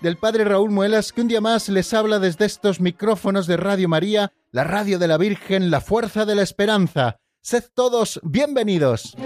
del Padre Raúl Muelas, que un día más les habla desde estos micrófonos de Radio María, la radio de la Virgen, la fuerza de la esperanza. Sed todos bienvenidos.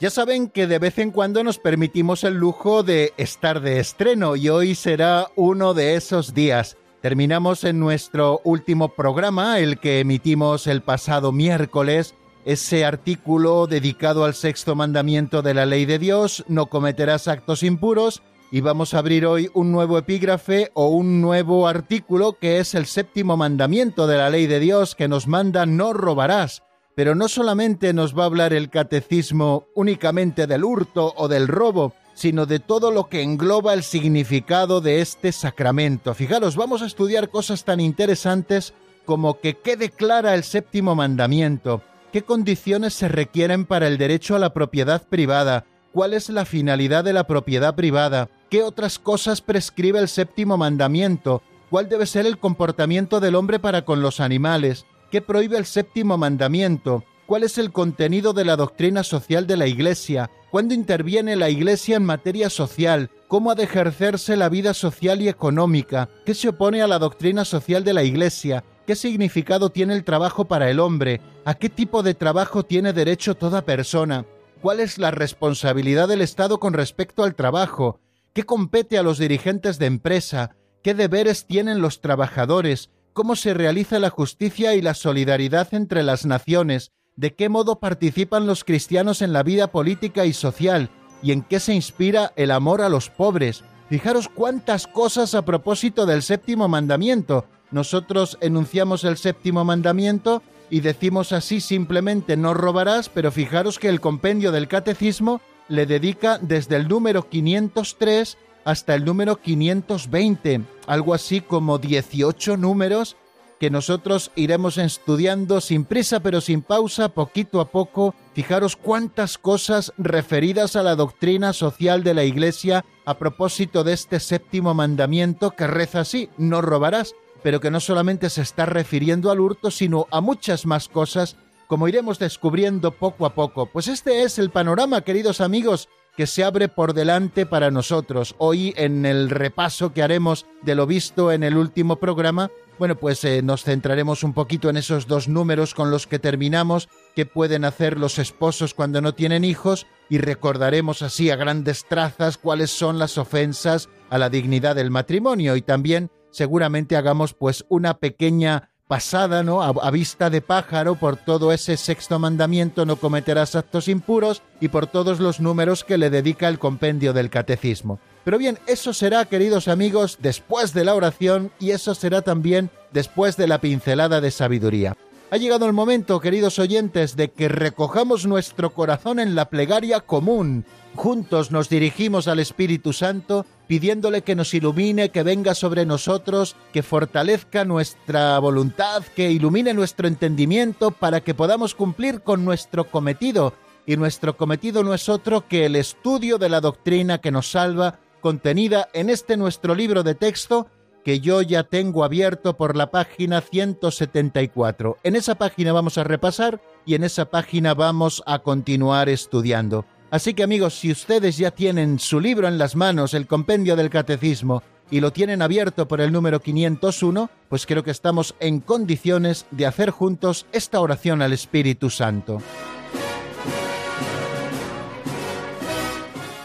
Ya saben que de vez en cuando nos permitimos el lujo de estar de estreno y hoy será uno de esos días. Terminamos en nuestro último programa, el que emitimos el pasado miércoles, ese artículo dedicado al sexto mandamiento de la ley de Dios, no cometerás actos impuros, y vamos a abrir hoy un nuevo epígrafe o un nuevo artículo que es el séptimo mandamiento de la ley de Dios que nos manda no robarás. Pero no solamente nos va a hablar el catecismo únicamente del hurto o del robo, sino de todo lo que engloba el significado de este sacramento. Fijaros, vamos a estudiar cosas tan interesantes como que qué declara el séptimo mandamiento, qué condiciones se requieren para el derecho a la propiedad privada, cuál es la finalidad de la propiedad privada, qué otras cosas prescribe el séptimo mandamiento, cuál debe ser el comportamiento del hombre para con los animales, ¿Qué prohíbe el séptimo mandamiento? ¿Cuál es el contenido de la doctrina social de la Iglesia? ¿Cuándo interviene la Iglesia en materia social? ¿Cómo ha de ejercerse la vida social y económica? ¿Qué se opone a la doctrina social de la Iglesia? ¿Qué significado tiene el trabajo para el hombre? ¿A qué tipo de trabajo tiene derecho toda persona? ¿Cuál es la responsabilidad del Estado con respecto al trabajo? ¿Qué compete a los dirigentes de empresa? ¿Qué deberes tienen los trabajadores? cómo se realiza la justicia y la solidaridad entre las naciones, de qué modo participan los cristianos en la vida política y social, y en qué se inspira el amor a los pobres. Fijaros cuántas cosas a propósito del séptimo mandamiento. Nosotros enunciamos el séptimo mandamiento y decimos así simplemente no robarás, pero fijaros que el compendio del catecismo le dedica desde el número 503 hasta el número 520, algo así como 18 números que nosotros iremos estudiando sin prisa pero sin pausa, poquito a poco. Fijaros cuántas cosas referidas a la doctrina social de la Iglesia a propósito de este séptimo mandamiento que reza así, no robarás, pero que no solamente se está refiriendo al hurto, sino a muchas más cosas, como iremos descubriendo poco a poco. Pues este es el panorama, queridos amigos, que se abre por delante para nosotros. Hoy en el repaso que haremos de lo visto en el último programa, bueno, pues eh, nos centraremos un poquito en esos dos números con los que terminamos, qué pueden hacer los esposos cuando no tienen hijos, y recordaremos así a grandes trazas cuáles son las ofensas a la dignidad del matrimonio y también seguramente hagamos pues una pequeña pasada, ¿no? A, vista de pájaro por todo ese sexto mandamiento no cometerás actos impuros y por todos los números que le dedica el compendio del catecismo. Pero bien, eso será, queridos amigos, después de la oración y eso será también después de la pincelada de sabiduría. Ha llegado el momento, queridos oyentes, de que recojamos nuestro corazón en la plegaria común. Juntos nos dirigimos al Espíritu Santo pidiéndole que nos ilumine, que venga sobre nosotros, que fortalezca nuestra voluntad, que ilumine nuestro entendimiento para que podamos cumplir con nuestro cometido. Y nuestro cometido no es otro que el estudio de la doctrina que nos salva, contenida en este nuestro libro de texto, que yo ya tengo abierto por la página 174. En esa página vamos a repasar y en esa página vamos a continuar estudiando. Así que amigos, si ustedes ya tienen su libro en las manos, el compendio del catecismo, y lo tienen abierto por el número 501, pues creo que estamos en condiciones de hacer juntos esta oración al Espíritu Santo.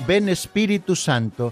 Ven Espíritu Santo,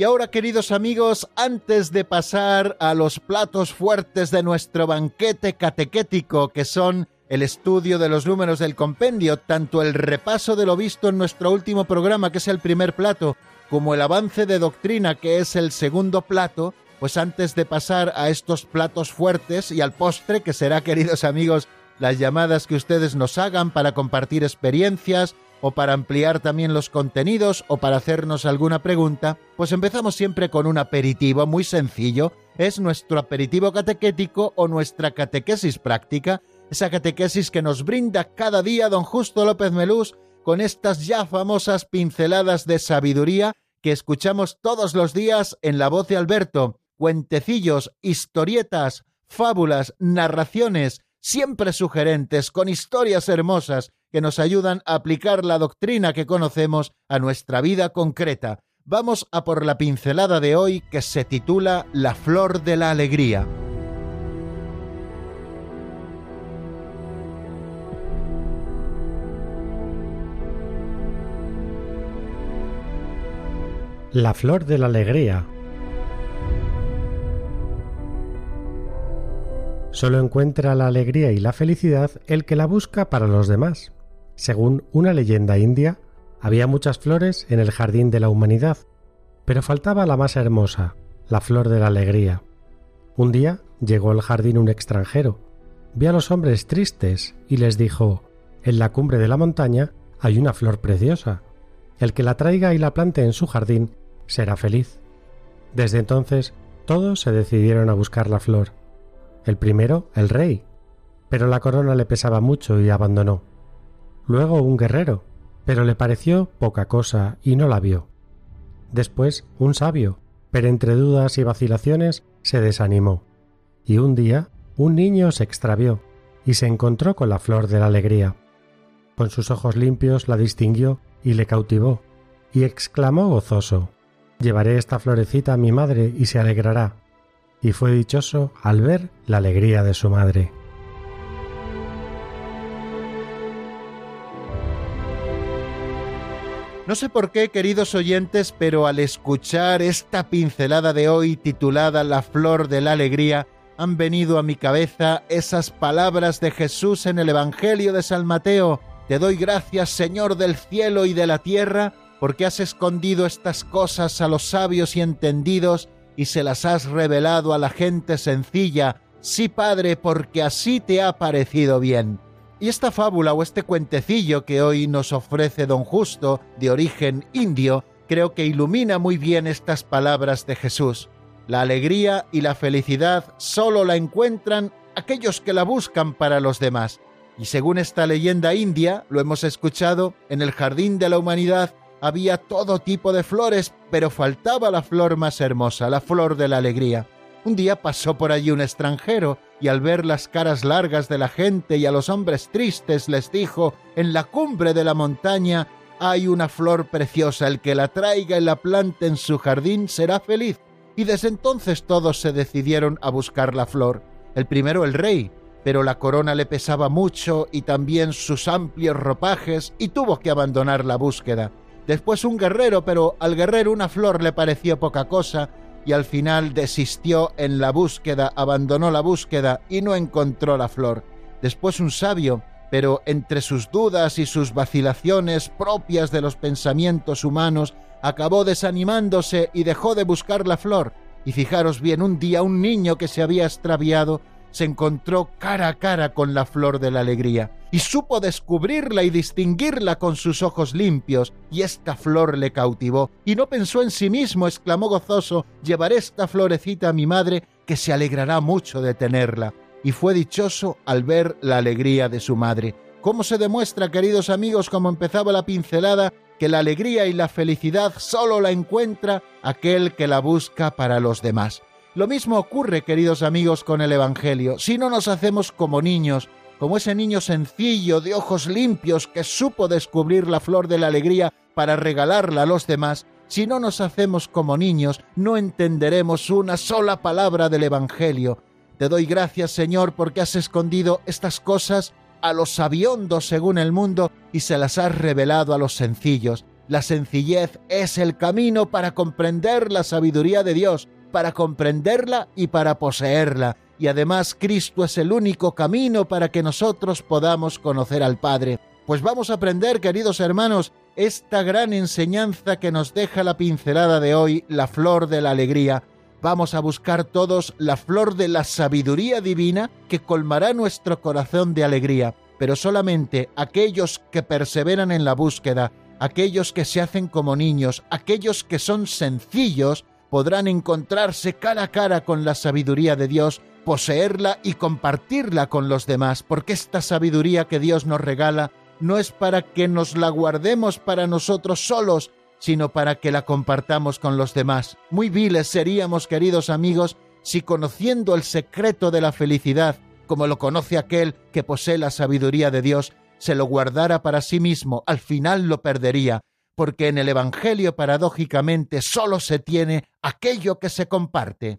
Y ahora, queridos amigos, antes de pasar a los platos fuertes de nuestro banquete catequético, que son el estudio de los números del compendio, tanto el repaso de lo visto en nuestro último programa, que es el primer plato, como el avance de doctrina, que es el segundo plato, pues antes de pasar a estos platos fuertes y al postre, que será, queridos amigos, las llamadas que ustedes nos hagan para compartir experiencias o para ampliar también los contenidos o para hacernos alguna pregunta, pues empezamos siempre con un aperitivo muy sencillo. Es nuestro aperitivo catequético o nuestra catequesis práctica, esa catequesis que nos brinda cada día don Justo López Melús con estas ya famosas pinceladas de sabiduría que escuchamos todos los días en la voz de Alberto, cuentecillos, historietas, fábulas, narraciones, siempre sugerentes, con historias hermosas que nos ayudan a aplicar la doctrina que conocemos a nuestra vida concreta. Vamos a por la pincelada de hoy que se titula La flor de la alegría. La flor de la alegría. Solo encuentra la alegría y la felicidad el que la busca para los demás. Según una leyenda india, había muchas flores en el jardín de la humanidad, pero faltaba la más hermosa, la flor de la alegría. Un día llegó al jardín un extranjero, vio a los hombres tristes y les dijo, en la cumbre de la montaña hay una flor preciosa. El que la traiga y la plante en su jardín será feliz. Desde entonces todos se decidieron a buscar la flor. El primero, el rey, pero la corona le pesaba mucho y abandonó. Luego un guerrero, pero le pareció poca cosa y no la vio. Después un sabio, pero entre dudas y vacilaciones se desanimó. Y un día un niño se extravió y se encontró con la flor de la alegría. Con sus ojos limpios la distinguió y le cautivó, y exclamó gozoso Llevaré esta florecita a mi madre y se alegrará. Y fue dichoso al ver la alegría de su madre. No sé por qué, queridos oyentes, pero al escuchar esta pincelada de hoy titulada La flor de la alegría, han venido a mi cabeza esas palabras de Jesús en el Evangelio de San Mateo. Te doy gracias, Señor del cielo y de la tierra, porque has escondido estas cosas a los sabios y entendidos y se las has revelado a la gente sencilla. Sí, Padre, porque así te ha parecido bien. Y esta fábula o este cuentecillo que hoy nos ofrece don Justo, de origen indio, creo que ilumina muy bien estas palabras de Jesús. La alegría y la felicidad solo la encuentran aquellos que la buscan para los demás. Y según esta leyenda india, lo hemos escuchado, en el jardín de la humanidad había todo tipo de flores, pero faltaba la flor más hermosa, la flor de la alegría. Un día pasó por allí un extranjero y al ver las caras largas de la gente y a los hombres tristes les dijo, en la cumbre de la montaña hay una flor preciosa, el que la traiga y la plante en su jardín será feliz. Y desde entonces todos se decidieron a buscar la flor. El primero el rey, pero la corona le pesaba mucho y también sus amplios ropajes y tuvo que abandonar la búsqueda después un guerrero, pero al guerrero una flor le pareció poca cosa y al final desistió en la búsqueda, abandonó la búsqueda y no encontró la flor. Después un sabio, pero entre sus dudas y sus vacilaciones propias de los pensamientos humanos, acabó desanimándose y dejó de buscar la flor. Y fijaros bien, un día un niño que se había extraviado se encontró cara a cara con la flor de la alegría, y supo descubrirla y distinguirla con sus ojos limpios, y esta flor le cautivó, y no pensó en sí mismo, exclamó gozoso, llevaré esta florecita a mi madre, que se alegrará mucho de tenerla, y fue dichoso al ver la alegría de su madre. ¿Cómo se demuestra, queridos amigos, como empezaba la pincelada, que la alegría y la felicidad solo la encuentra aquel que la busca para los demás? Lo mismo ocurre, queridos amigos, con el Evangelio. Si no nos hacemos como niños, como ese niño sencillo, de ojos limpios, que supo descubrir la flor de la alegría para regalarla a los demás, si no nos hacemos como niños, no entenderemos una sola palabra del Evangelio. Te doy gracias, Señor, porque has escondido estas cosas a los sabiondos según el mundo y se las has revelado a los sencillos. La sencillez es el camino para comprender la sabiduría de Dios, para comprenderla y para poseerla. Y además Cristo es el único camino para que nosotros podamos conocer al Padre. Pues vamos a aprender, queridos hermanos, esta gran enseñanza que nos deja la pincelada de hoy, la flor de la alegría. Vamos a buscar todos la flor de la sabiduría divina que colmará nuestro corazón de alegría, pero solamente aquellos que perseveran en la búsqueda, aquellos que se hacen como niños, aquellos que son sencillos, podrán encontrarse cara a cara con la sabiduría de Dios, poseerla y compartirla con los demás, porque esta sabiduría que Dios nos regala no es para que nos la guardemos para nosotros solos, sino para que la compartamos con los demás. Muy viles seríamos, queridos amigos, si conociendo el secreto de la felicidad, como lo conoce aquel que posee la sabiduría de Dios, se lo guardara para sí mismo, al final lo perdería, porque en el Evangelio paradójicamente solo se tiene aquello que se comparte.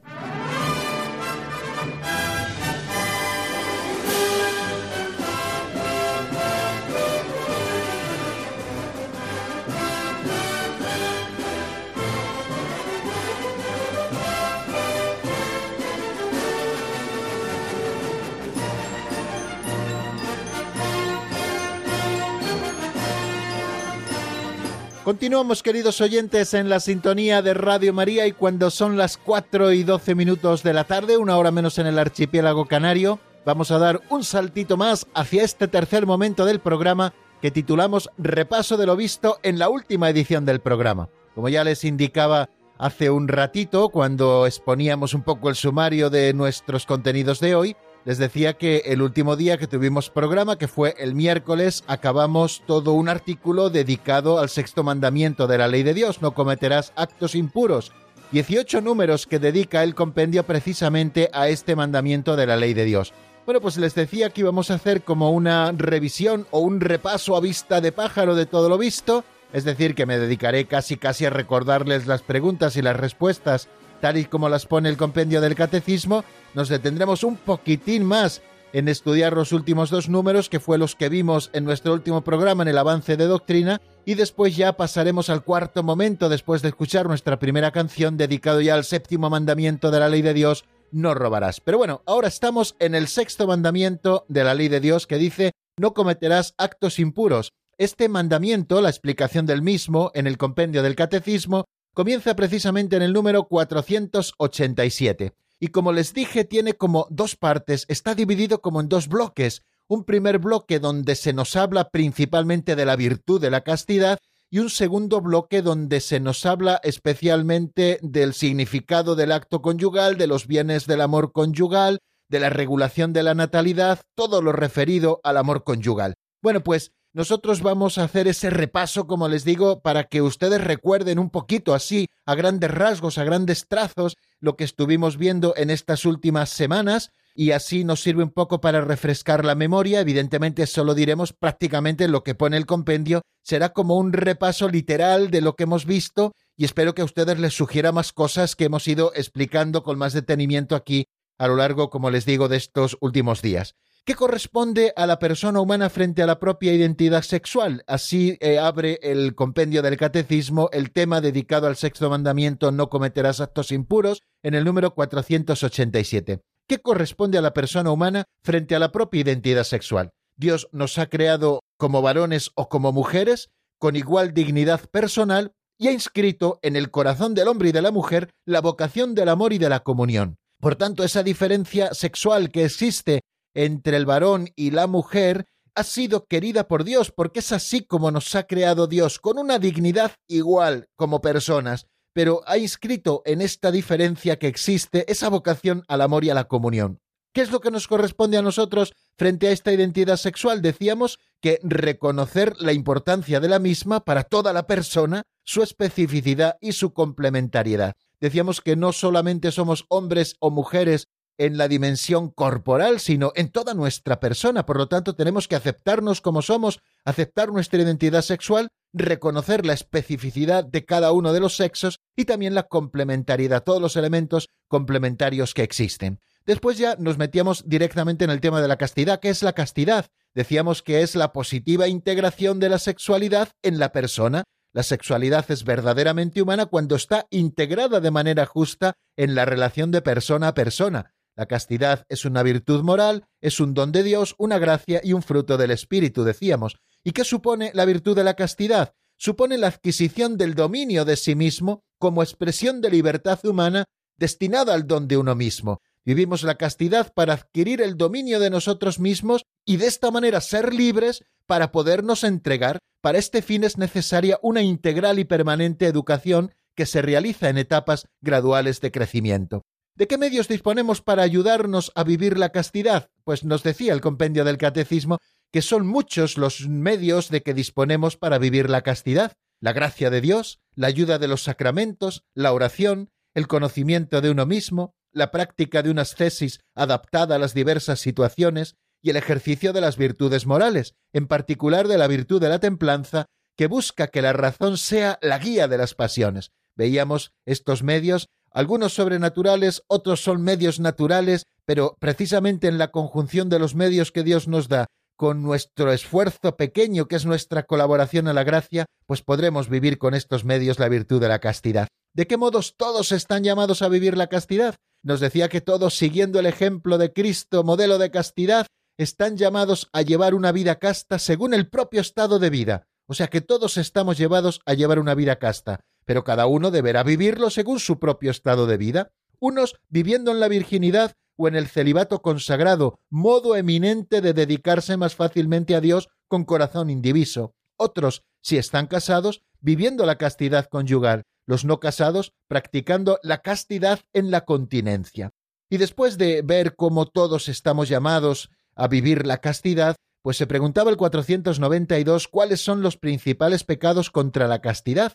Continuamos, queridos oyentes, en la sintonía de Radio María y cuando son las 4 y 12 minutos de la tarde, una hora menos en el archipiélago canario, vamos a dar un saltito más hacia este tercer momento del programa que titulamos Repaso de lo visto en la última edición del programa. Como ya les indicaba hace un ratito, cuando exponíamos un poco el sumario de nuestros contenidos de hoy, les decía que el último día que tuvimos programa, que fue el miércoles, acabamos todo un artículo dedicado al sexto mandamiento de la ley de Dios, no cometerás actos impuros. 18 números que dedica el compendio precisamente a este mandamiento de la ley de Dios. Bueno, pues les decía que íbamos a hacer como una revisión o un repaso a vista de pájaro de todo lo visto, es decir, que me dedicaré casi casi a recordarles las preguntas y las respuestas tal y como las pone el compendio del catecismo, nos detendremos un poquitín más en estudiar los últimos dos números, que fue los que vimos en nuestro último programa en el avance de doctrina, y después ya pasaremos al cuarto momento, después de escuchar nuestra primera canción dedicado ya al séptimo mandamiento de la ley de Dios, no robarás. Pero bueno, ahora estamos en el sexto mandamiento de la ley de Dios que dice, no cometerás actos impuros. Este mandamiento, la explicación del mismo en el compendio del catecismo, comienza precisamente en el número 487. Y como les dije, tiene como dos partes, está dividido como en dos bloques. Un primer bloque donde se nos habla principalmente de la virtud de la castidad y un segundo bloque donde se nos habla especialmente del significado del acto conyugal, de los bienes del amor conyugal, de la regulación de la natalidad, todo lo referido al amor conyugal. Bueno, pues nosotros vamos a hacer ese repaso, como les digo, para que ustedes recuerden un poquito así, a grandes rasgos, a grandes trazos, lo que estuvimos viendo en estas últimas semanas, y así nos sirve un poco para refrescar la memoria. Evidentemente, solo diremos prácticamente lo que pone el compendio, será como un repaso literal de lo que hemos visto, y espero que a ustedes les sugiera más cosas que hemos ido explicando con más detenimiento aquí a lo largo, como les digo, de estos últimos días. ¿Qué corresponde a la persona humana frente a la propia identidad sexual. Así eh, abre el compendio del catecismo el tema dedicado al sexto mandamiento no cometerás actos impuros en el número 487. ¿Qué corresponde a la persona humana frente a la propia identidad sexual? Dios nos ha creado como varones o como mujeres, con igual dignidad personal, y ha inscrito en el corazón del hombre y de la mujer la vocación del amor y de la comunión. Por tanto, esa diferencia sexual que existe entre el varón y la mujer ha sido querida por Dios, porque es así como nos ha creado Dios, con una dignidad igual como personas, pero ha inscrito en esta diferencia que existe esa vocación al amor y a la comunión. ¿Qué es lo que nos corresponde a nosotros frente a esta identidad sexual? Decíamos que reconocer la importancia de la misma para toda la persona, su especificidad y su complementariedad. Decíamos que no solamente somos hombres o mujeres en la dimensión corporal, sino en toda nuestra persona. Por lo tanto, tenemos que aceptarnos como somos, aceptar nuestra identidad sexual, reconocer la especificidad de cada uno de los sexos y también la complementariedad, todos los elementos complementarios que existen. Después ya nos metíamos directamente en el tema de la castidad. ¿Qué es la castidad? Decíamos que es la positiva integración de la sexualidad en la persona, La sexualidad es verdaderamente humana cuando está integrada de manera justa en la relación de persona a persona. La castidad es una virtud moral, es un don de Dios, una gracia y un fruto del Espíritu, decíamos. ¿Y qué supone la virtud de la castidad? Supone la adquisición del dominio de sí mismo como expresión de libertad humana destinada al don de uno mismo. Vivimos la castidad para adquirir el dominio de nosotros mismos y de esta manera ser libres para podernos entregar. Para este fin es necesaria una integral y permanente educación que se realiza en etapas graduales de crecimiento. ¿De qué medios disponemos para ayudarnos a vivir la castidad? Pues nos decía el compendio del catecismo que son muchos los medios de que disponemos para vivir la castidad. La gracia de Dios, la ayuda de los sacramentos, la oración, el conocimiento de uno mismo, la práctica de una ascesis adaptada a las diversas situaciones y el ejercicio de las virtudes morales, en particular de la virtud de la templanza, que busca que la razón sea la guía de las pasiones. Veíamos estos medios, algunos sobrenaturales, otros son medios naturales, pero precisamente en la conjunción de los medios que Dios nos da con nuestro esfuerzo pequeño que es nuestra colaboración a la gracia, pues podremos vivir con estos medios la virtud de la castidad. ¿De qué modos todos están llamados a vivir la castidad? Nos decía que todos, siguiendo el ejemplo de Cristo, modelo de castidad, están llamados a llevar una vida casta según el propio estado de vida. O sea que todos estamos llevados a llevar una vida casta, pero cada uno deberá vivirlo según su propio estado de vida. Unos viviendo en la virginidad o en el celibato consagrado, modo eminente de dedicarse más fácilmente a Dios con corazón indiviso. Otros, si están casados, viviendo la castidad conyugal, los no casados practicando la castidad en la continencia. Y después de ver cómo todos estamos llamados a vivir la castidad, pues se preguntaba el 492 cuáles son los principales pecados contra la castidad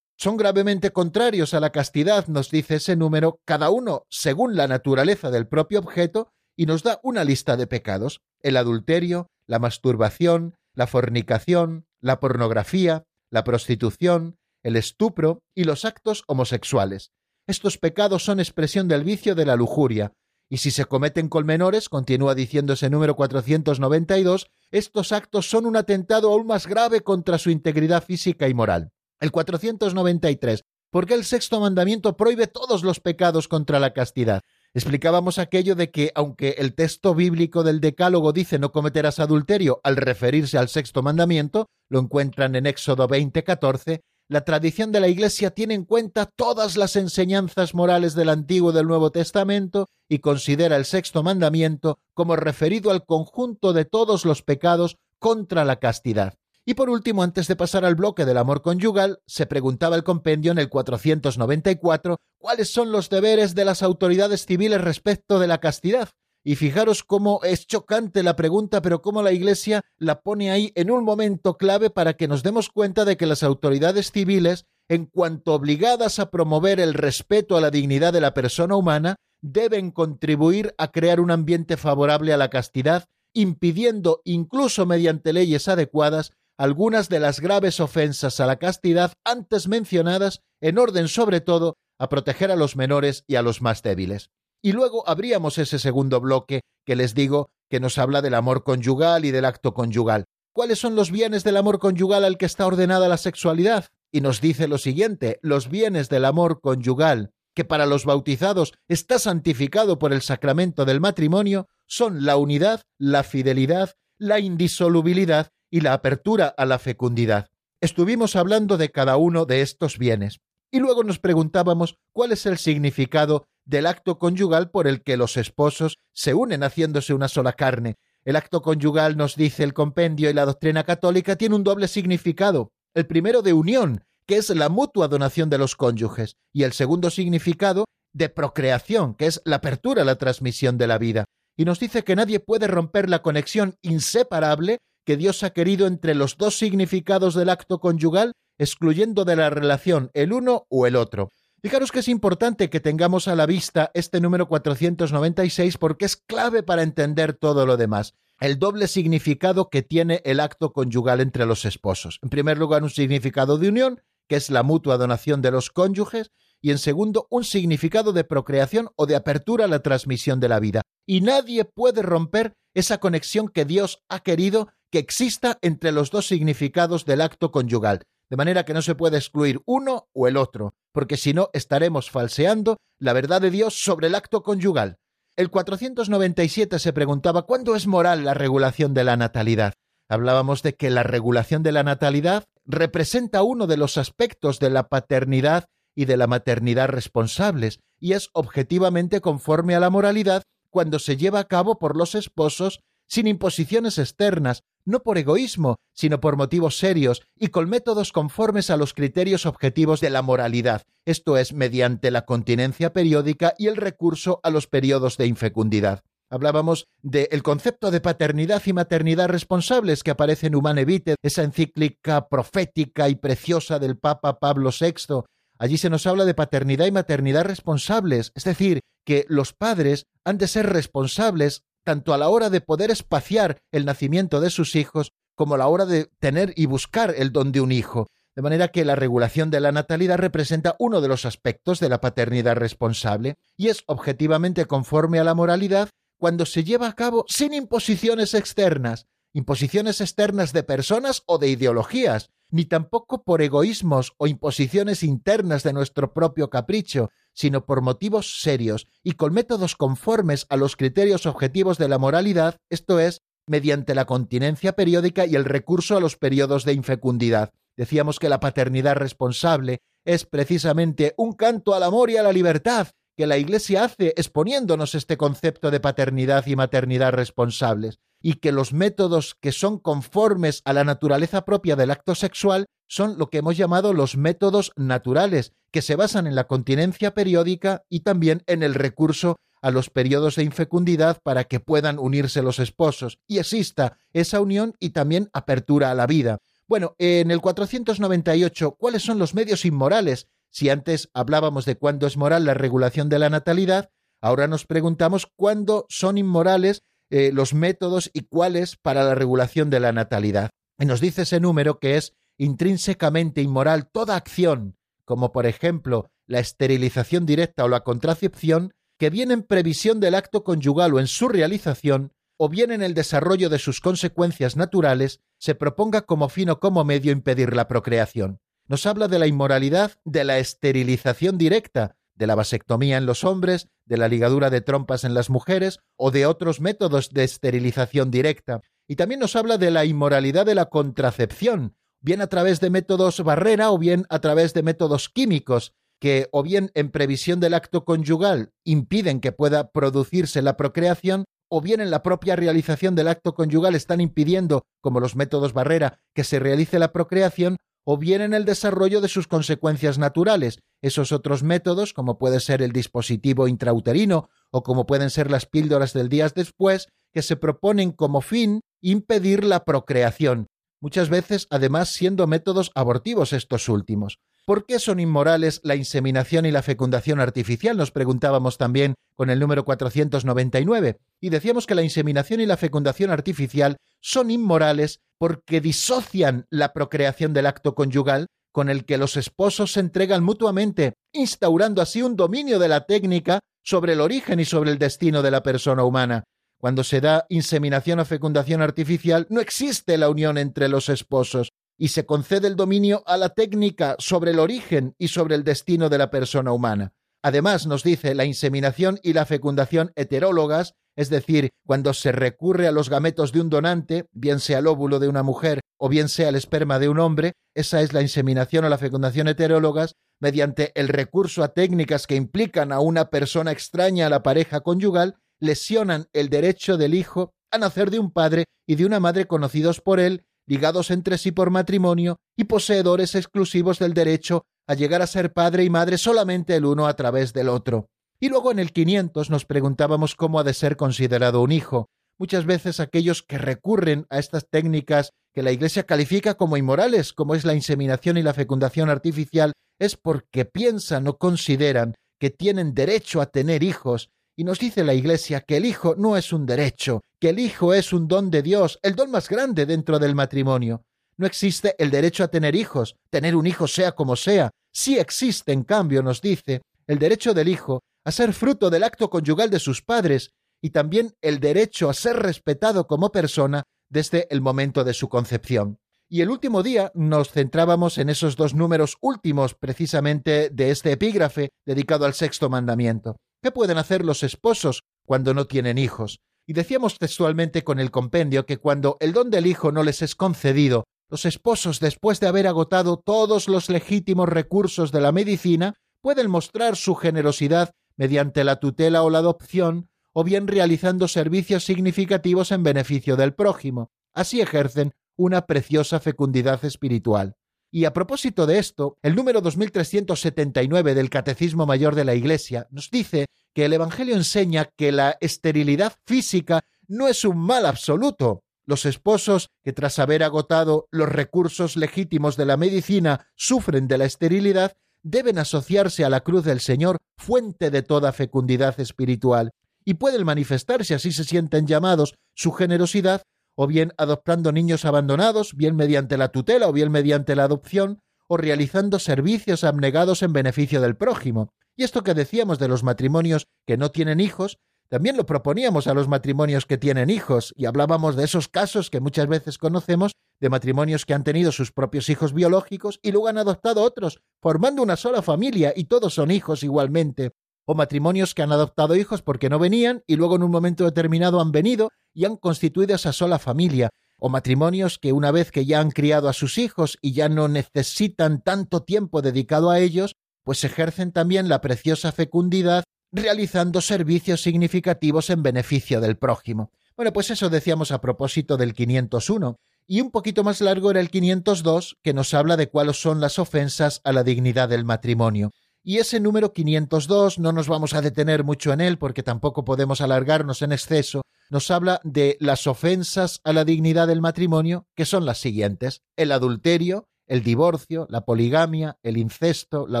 son gravemente contrarios a la castidad, nos dice ese número, cada uno según la naturaleza del propio objeto, y nos da una lista de pecados el adulterio, la masturbación, la fornicación, la pornografía, la prostitución, el estupro y los actos homosexuales. Estos pecados son expresión del vicio de la lujuria, y si se cometen con menores, continúa diciendo ese número 492, estos actos son un atentado aún más grave contra su integridad física y moral. El 493. ¿Por qué el sexto mandamiento prohíbe todos los pecados contra la castidad? Explicábamos aquello de que, aunque el texto bíblico del Decálogo dice no cometerás adulterio al referirse al sexto mandamiento, lo encuentran en Éxodo 20:14, la tradición de la Iglesia tiene en cuenta todas las enseñanzas morales del Antiguo y del Nuevo Testamento y considera el sexto mandamiento como referido al conjunto de todos los pecados contra la castidad. Y por último, antes de pasar al bloque del amor conyugal, se preguntaba el compendio en el 494 cuáles son los deberes de las autoridades civiles respecto de la castidad. Y fijaros cómo es chocante la pregunta, pero cómo la Iglesia la pone ahí en un momento clave para que nos demos cuenta de que las autoridades civiles, en cuanto obligadas a promover el respeto a la dignidad de la persona humana, deben contribuir a crear un ambiente favorable a la castidad, impidiendo, incluso mediante leyes adecuadas, algunas de las graves ofensas a la castidad antes mencionadas, en orden sobre todo a proteger a los menores y a los más débiles. Y luego abríamos ese segundo bloque que les digo que nos habla del amor conyugal y del acto conyugal. ¿Cuáles son los bienes del amor conyugal al que está ordenada la sexualidad? Y nos dice lo siguiente, los bienes del amor conyugal, que para los bautizados está santificado por el sacramento del matrimonio, son la unidad, la fidelidad, la indisolubilidad y la apertura a la fecundidad. Estuvimos hablando de cada uno de estos bienes y luego nos preguntábamos cuál es el significado del acto conyugal por el que los esposos se unen haciéndose una sola carne. El acto conyugal, nos dice el compendio y la doctrina católica, tiene un doble significado. El primero de unión, que es la mutua donación de los cónyuges, y el segundo significado de procreación, que es la apertura a la transmisión de la vida. Y nos dice que nadie puede romper la conexión inseparable que Dios ha querido entre los dos significados del acto conyugal, excluyendo de la relación el uno o el otro. Fijaros que es importante que tengamos a la vista este número 496 porque es clave para entender todo lo demás. El doble significado que tiene el acto conyugal entre los esposos. En primer lugar, un significado de unión, que es la mutua donación de los cónyuges, y en segundo, un significado de procreación o de apertura a la transmisión de la vida. Y nadie puede romper esa conexión que Dios ha querido que exista entre los dos significados del acto conyugal. de manera que no se puede excluir uno o el otro, porque si no estaremos falseando la verdad de Dios sobre el acto conyugal. El 497 se preguntaba ¿cuándo es moral la regulación de la natalidad? Hablábamos de que la regulación de la natalidad representa uno de los aspectos de la paternidad y de la maternidad responsables, y es objetivamente conforme a la moralidad cuando se lleva a cabo por los esposos sin imposiciones externas, no por egoísmo, sino por motivos serios y con métodos conformes a los criterios objetivos de la moralidad, esto es, mediante la continencia periódica y el recurso a los periodos de infecundidad. Hablábamos del concepto de paternidad y maternidad responsables que aparece en Humane Vitae, esa encíclica profética y preciosa del Papa Pablo VI. Allí se nos habla de paternidad y maternidad responsables, es decir, que los padres han de ser responsables tanto a la hora de poder espaciar el nacimiento de sus hijos como a la hora de tener y buscar el don de un hijo. De manera que la regulación de la natalidad representa uno de los aspectos de la paternidad responsable y es objetivamente conforme a la moralidad cuando se lleva a cabo sin imposiciones externas, imposiciones externas de personas o de ideologías, ni tampoco por egoísmos o imposiciones internas de nuestro propio capricho, sino por motivos serios y con métodos conformes a los criterios objetivos de la moralidad, esto es, mediante la continencia periódica y el recurso a los periodos de infecundidad. Decíamos que la paternidad responsable es precisamente un canto al amor y a la libertad que la Iglesia hace exponiéndonos este concepto de paternidad y maternidad responsables, y que los métodos que son conformes a la naturaleza propia del acto sexual son lo que hemos llamado los métodos naturales, que se basan en la continencia periódica y también en el recurso a los periodos de infecundidad para que puedan unirse los esposos y exista esa unión y también apertura a la vida. Bueno, en el 498, ¿cuáles son los medios inmorales? Si antes hablábamos de cuándo es moral la regulación de la natalidad, ahora nos preguntamos cuándo son inmorales eh, los métodos y cuáles para la regulación de la natalidad. Y nos dice ese número que es intrínsecamente inmoral toda acción, como por ejemplo la esterilización directa o la contracepción, que viene en previsión del acto conyugal o en su realización, o bien en el desarrollo de sus consecuencias naturales, se proponga como fin o como medio impedir la procreación. Nos habla de la inmoralidad de la esterilización directa, de la vasectomía en los hombres, de la ligadura de trompas en las mujeres o de otros métodos de esterilización directa. Y también nos habla de la inmoralidad de la contracepción, bien a través de métodos barrera o bien a través de métodos químicos, que o bien en previsión del acto conyugal impiden que pueda producirse la procreación, o bien en la propia realización del acto conyugal están impidiendo, como los métodos barrera, que se realice la procreación, o bien en el desarrollo de sus consecuencias naturales, esos otros métodos, como puede ser el dispositivo intrauterino o como pueden ser las píldoras del día después, que se proponen como fin impedir la procreación, muchas veces además siendo métodos abortivos estos últimos. ¿Por qué son inmorales la inseminación y la fecundación artificial? Nos preguntábamos también con el número 499. Y decíamos que la inseminación y la fecundación artificial son inmorales porque disocian la procreación del acto conyugal con el que los esposos se entregan mutuamente, instaurando así un dominio de la técnica sobre el origen y sobre el destino de la persona humana. Cuando se da inseminación o fecundación artificial, no existe la unión entre los esposos y se concede el dominio a la técnica sobre el origen y sobre el destino de la persona humana. Además, nos dice la inseminación y la fecundación heterólogas, es decir, cuando se recurre a los gametos de un donante, bien sea el óvulo de una mujer o bien sea el esperma de un hombre, esa es la inseminación o la fecundación heterólogas, mediante el recurso a técnicas que implican a una persona extraña a la pareja conyugal lesionan el derecho del hijo a nacer de un padre y de una madre conocidos por él, ligados entre sí por matrimonio y poseedores exclusivos del derecho a llegar a ser padre y madre solamente el uno a través del otro. Y luego en el 500 nos preguntábamos cómo ha de ser considerado un hijo. Muchas veces aquellos que recurren a estas técnicas que la Iglesia califica como inmorales, como es la inseminación y la fecundación artificial, es porque piensan o consideran que tienen derecho a tener hijos y nos dice la Iglesia que el hijo no es un derecho, que el hijo es un don de Dios, el don más grande dentro del matrimonio. No existe el derecho a tener hijos, tener un hijo sea como sea. Sí existe, en cambio, nos dice, el derecho del hijo a ser fruto del acto conyugal de sus padres y también el derecho a ser respetado como persona desde el momento de su concepción. Y el último día nos centrábamos en esos dos números últimos precisamente de este epígrafe dedicado al sexto mandamiento. ¿Qué pueden hacer los esposos cuando no tienen hijos? Y decíamos textualmente con el compendio que cuando el don del hijo no les es concedido, los esposos, después de haber agotado todos los legítimos recursos de la medicina, pueden mostrar su generosidad mediante la tutela o la adopción, o bien realizando servicios significativos en beneficio del prójimo. Así ejercen una preciosa fecundidad espiritual. Y a propósito de esto, el número 2379 del Catecismo Mayor de la Iglesia nos dice que el Evangelio enseña que la esterilidad física no es un mal absoluto. Los esposos que tras haber agotado los recursos legítimos de la medicina sufren de la esterilidad deben asociarse a la cruz del Señor, fuente de toda fecundidad espiritual, y pueden manifestar, si así se sienten llamados, su generosidad o bien adoptando niños abandonados, bien mediante la tutela o bien mediante la adopción, o realizando servicios abnegados en beneficio del prójimo. Y esto que decíamos de los matrimonios que no tienen hijos, también lo proponíamos a los matrimonios que tienen hijos, y hablábamos de esos casos que muchas veces conocemos, de matrimonios que han tenido sus propios hijos biológicos y luego han adoptado otros, formando una sola familia, y todos son hijos igualmente, o matrimonios que han adoptado hijos porque no venían y luego en un momento determinado han venido y han constituido esa sola familia, o matrimonios que una vez que ya han criado a sus hijos y ya no necesitan tanto tiempo dedicado a ellos, pues ejercen también la preciosa fecundidad realizando servicios significativos en beneficio del prójimo. Bueno, pues eso decíamos a propósito del 501, y un poquito más largo era el 502, que nos habla de cuáles son las ofensas a la dignidad del matrimonio. Y ese número 502 no nos vamos a detener mucho en él porque tampoco podemos alargarnos en exceso. Nos habla de las ofensas a la dignidad del matrimonio, que son las siguientes: el adulterio, el divorcio, la poligamia, el incesto, la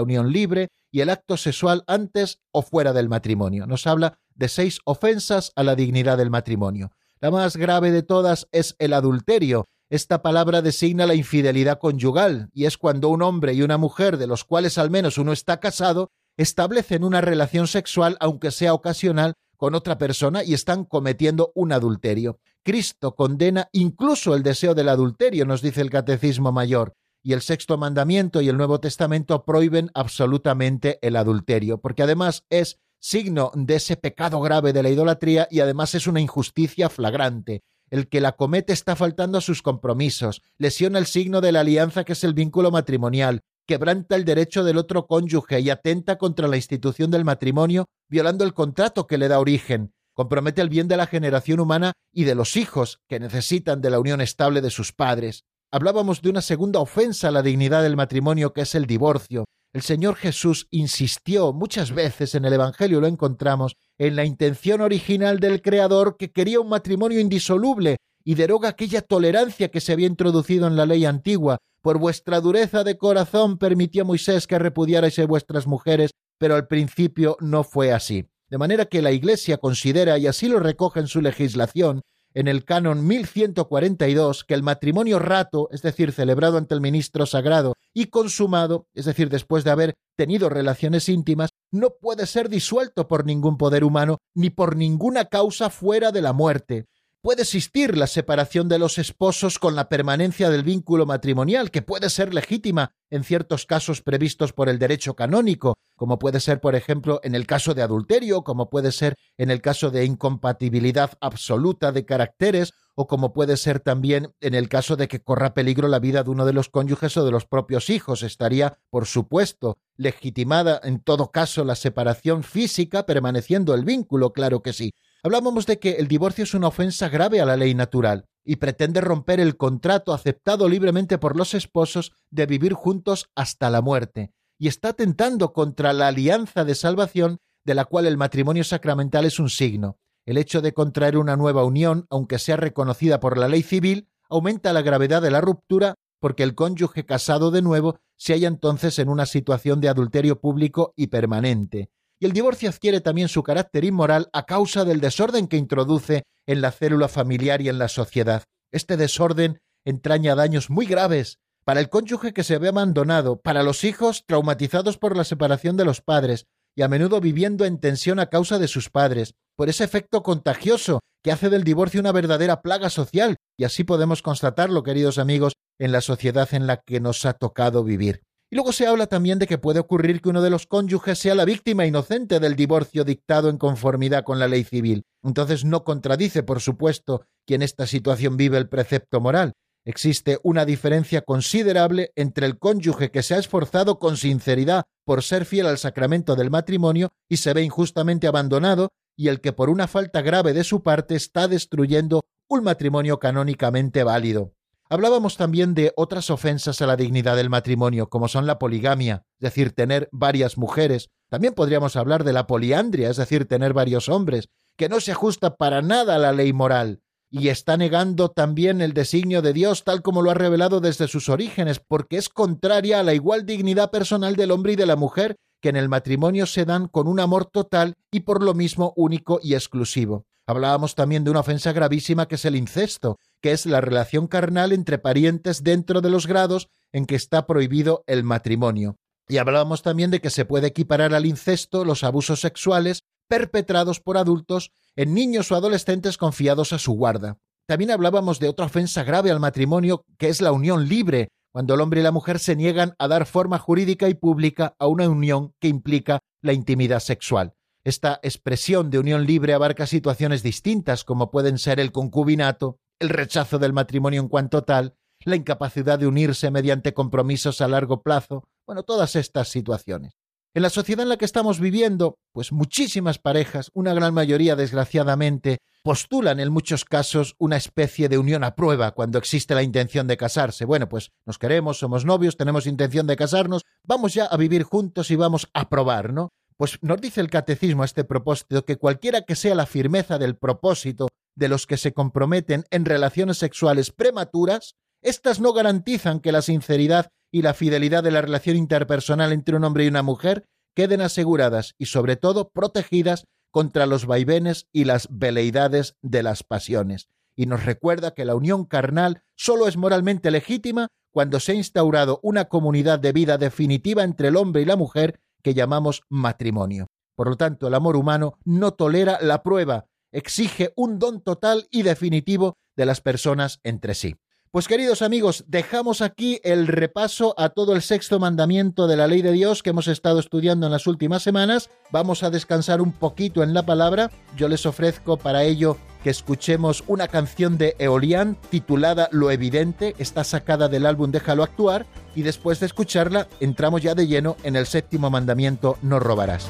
unión libre y el acto sexual antes o fuera del matrimonio. Nos habla de seis ofensas a la dignidad del matrimonio. La más grave de todas es el adulterio, esta palabra designa la infidelidad conyugal, y es cuando un hombre y una mujer, de los cuales al menos uno está casado, establecen una relación sexual, aunque sea ocasional, con otra persona y están cometiendo un adulterio. Cristo condena incluso el deseo del adulterio, nos dice el Catecismo Mayor, y el sexto mandamiento y el Nuevo Testamento prohíben absolutamente el adulterio, porque además es signo de ese pecado grave de la idolatría y además es una injusticia flagrante el que la comete está faltando a sus compromisos, lesiona el signo de la alianza que es el vínculo matrimonial, quebranta el derecho del otro cónyuge y atenta contra la institución del matrimonio, violando el contrato que le da origen, compromete el bien de la generación humana y de los hijos que necesitan de la unión estable de sus padres. Hablábamos de una segunda ofensa a la dignidad del matrimonio que es el divorcio, el Señor Jesús insistió muchas veces en el Evangelio, lo encontramos, en la intención original del Creador que quería un matrimonio indisoluble y deroga aquella tolerancia que se había introducido en la ley antigua. Por vuestra dureza de corazón permitió Moisés que repudiarais a vuestras mujeres, pero al principio no fue así. De manera que la Iglesia considera, y así lo recoge en su legislación, en el canon 1142 que el matrimonio rato, es decir, celebrado ante el ministro sagrado y consumado, es decir, después de haber tenido relaciones íntimas, no puede ser disuelto por ningún poder humano ni por ninguna causa fuera de la muerte, puede existir la separación de los esposos con la permanencia del vínculo matrimonial, que puede ser legítima en ciertos casos previstos por el derecho canónico, como puede ser, por ejemplo, en el caso de adulterio, como puede ser en el caso de incompatibilidad absoluta de caracteres, o como puede ser también en el caso de que corra peligro la vida de uno de los cónyuges o de los propios hijos. Estaría, por supuesto, legitimada en todo caso la separación física, permaneciendo el vínculo, claro que sí. Hablábamos de que el divorcio es una ofensa grave a la ley natural y pretende romper el contrato aceptado libremente por los esposos de vivir juntos hasta la muerte, y está atentando contra la alianza de salvación de la cual el matrimonio sacramental es un signo. El hecho de contraer una nueva unión, aunque sea reconocida por la ley civil, aumenta la gravedad de la ruptura porque el cónyuge casado de nuevo se halla entonces en una situación de adulterio público y permanente el divorcio adquiere también su carácter inmoral a causa del desorden que introduce en la célula familiar y en la sociedad. Este desorden entraña daños muy graves para el cónyuge que se ve abandonado, para los hijos traumatizados por la separación de los padres y a menudo viviendo en tensión a causa de sus padres, por ese efecto contagioso que hace del divorcio una verdadera plaga social, y así podemos constatarlo, queridos amigos, en la sociedad en la que nos ha tocado vivir. Y luego se habla también de que puede ocurrir que uno de los cónyuges sea la víctima inocente del divorcio dictado en conformidad con la ley civil. Entonces no contradice, por supuesto, que en esta situación vive el precepto moral. Existe una diferencia considerable entre el cónyuge que se ha esforzado con sinceridad por ser fiel al sacramento del matrimonio y se ve injustamente abandonado y el que por una falta grave de su parte está destruyendo un matrimonio canónicamente válido. Hablábamos también de otras ofensas a la dignidad del matrimonio, como son la poligamia, es decir, tener varias mujeres. También podríamos hablar de la poliandria, es decir, tener varios hombres, que no se ajusta para nada a la ley moral y está negando también el designio de Dios tal como lo ha revelado desde sus orígenes, porque es contraria a la igual dignidad personal del hombre y de la mujer que en el matrimonio se dan con un amor total y por lo mismo único y exclusivo. Hablábamos también de una ofensa gravísima que es el incesto, que es la relación carnal entre parientes dentro de los grados en que está prohibido el matrimonio. Y hablábamos también de que se puede equiparar al incesto los abusos sexuales perpetrados por adultos en niños o adolescentes confiados a su guarda. También hablábamos de otra ofensa grave al matrimonio, que es la unión libre, cuando el hombre y la mujer se niegan a dar forma jurídica y pública a una unión que implica la intimidad sexual. Esta expresión de unión libre abarca situaciones distintas, como pueden ser el concubinato, el rechazo del matrimonio en cuanto tal, la incapacidad de unirse mediante compromisos a largo plazo, bueno, todas estas situaciones. En la sociedad en la que estamos viviendo, pues muchísimas parejas, una gran mayoría desgraciadamente, postulan en muchos casos una especie de unión a prueba cuando existe la intención de casarse. Bueno, pues nos queremos, somos novios, tenemos intención de casarnos, vamos ya a vivir juntos y vamos a probar, ¿no? Pues nos dice el catecismo a este propósito que cualquiera que sea la firmeza del propósito de los que se comprometen en relaciones sexuales prematuras, éstas no garantizan que la sinceridad y la fidelidad de la relación interpersonal entre un hombre y una mujer queden aseguradas y sobre todo protegidas contra los vaivenes y las veleidades de las pasiones, y nos recuerda que la unión carnal sólo es moralmente legítima cuando se ha instaurado una comunidad de vida definitiva entre el hombre y la mujer que llamamos matrimonio. Por lo tanto, el amor humano no tolera la prueba, exige un don total y definitivo de las personas entre sí. Pues queridos amigos, dejamos aquí el repaso a todo el sexto mandamiento de la ley de Dios que hemos estado estudiando en las últimas semanas. Vamos a descansar un poquito en la palabra. Yo les ofrezco para ello que escuchemos una canción de Eolian titulada Lo Evidente, está sacada del álbum Déjalo actuar, y después de escucharla entramos ya de lleno en el séptimo mandamiento No robarás.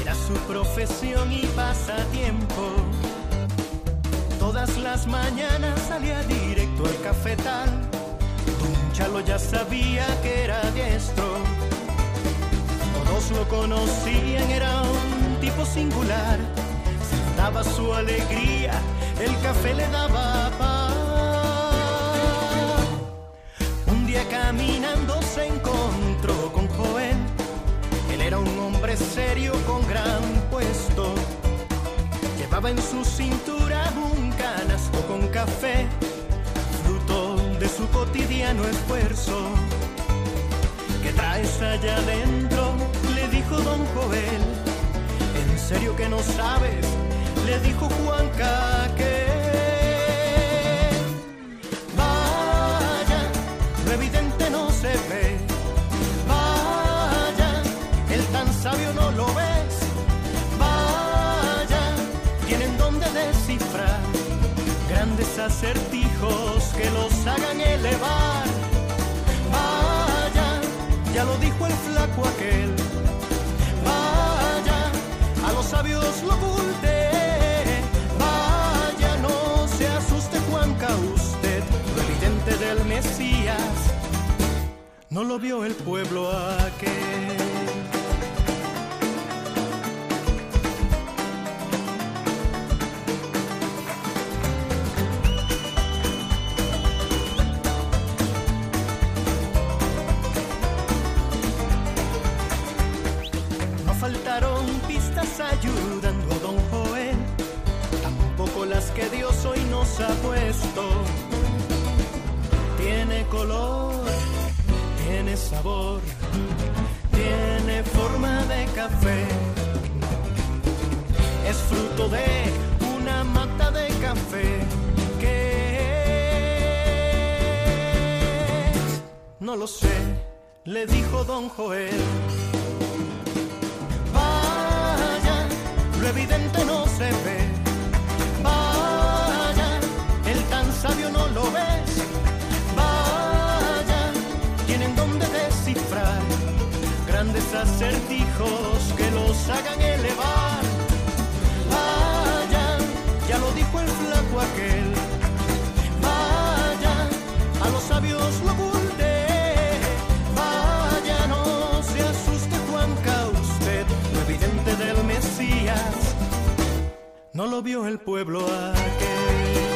Era su profesión y pasatiempo. Todas las mañanas salía directo al cafetal, un chalo ya sabía que era diestro. Todos lo conocían, era un tipo singular, se daba su alegría, el café le daba paz. Un día caminando hombre serio con gran puesto. Llevaba en su cintura un canasto con café, fruto de su cotidiano esfuerzo. ¿Qué traes allá adentro? Le dijo don Joel. ¿En serio que no sabes? Le dijo Juanca que acertijos que los hagan elevar. Vaya, ya lo dijo el flaco aquel. Vaya, a los sabios lo oculte. Vaya, no se asuste Juanca usted, lo evidente del Mesías. No lo vio el pueblo aquel. Que Dios hoy nos ha puesto. Tiene color, tiene sabor, tiene forma de café. Es fruto de una mata de café que es? no lo sé, le dijo don Joel. Vaya, lo evidente no se ve. Lo ves. Vaya, tienen donde descifrar grandes acertijos que los hagan elevar. Vaya, ya lo dijo el flaco aquel. Vaya, a los sabios lo oculte. Vaya, no se asuste Juanca usted, lo evidente del Mesías. No lo vio el pueblo aquel.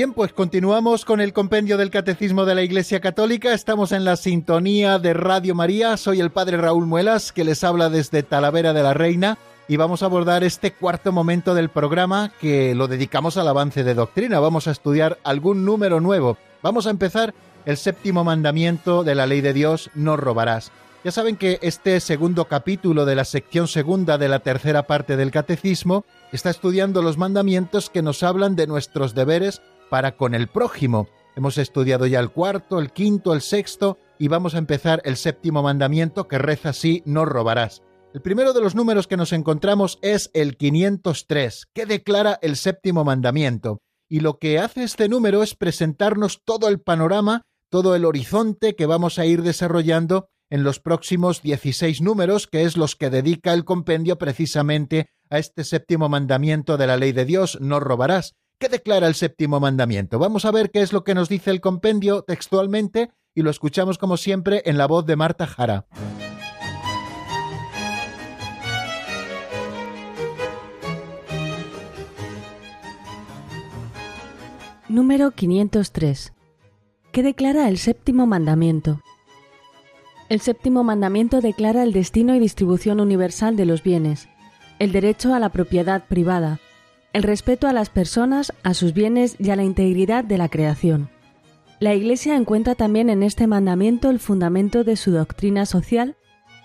Bien, pues continuamos con el compendio del Catecismo de la Iglesia Católica. Estamos en la sintonía de Radio María. Soy el Padre Raúl Muelas, que les habla desde Talavera de la Reina, y vamos a abordar este cuarto momento del programa que lo dedicamos al avance de doctrina. Vamos a estudiar algún número nuevo. Vamos a empezar el séptimo mandamiento de la ley de Dios, no robarás. Ya saben que este segundo capítulo de la sección segunda de la tercera parte del Catecismo está estudiando los mandamientos que nos hablan de nuestros deberes para con el prójimo. Hemos estudiado ya el cuarto, el quinto, el sexto y vamos a empezar el séptimo mandamiento que reza así, no robarás. El primero de los números que nos encontramos es el 503, que declara el séptimo mandamiento. Y lo que hace este número es presentarnos todo el panorama, todo el horizonte que vamos a ir desarrollando en los próximos 16 números, que es los que dedica el compendio precisamente a este séptimo mandamiento de la ley de Dios, no robarás. ¿Qué declara el séptimo mandamiento? Vamos a ver qué es lo que nos dice el compendio textualmente y lo escuchamos como siempre en la voz de Marta Jara. Número 503. ¿Qué declara el séptimo mandamiento? El séptimo mandamiento declara el destino y distribución universal de los bienes, el derecho a la propiedad privada, el respeto a las personas, a sus bienes y a la integridad de la creación. La Iglesia encuentra también en este mandamiento el fundamento de su doctrina social,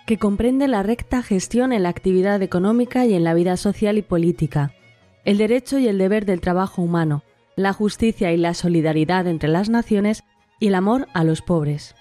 que comprende la recta gestión en la actividad económica y en la vida social y política, el derecho y el deber del trabajo humano, la justicia y la solidaridad entre las naciones y el amor a los pobres.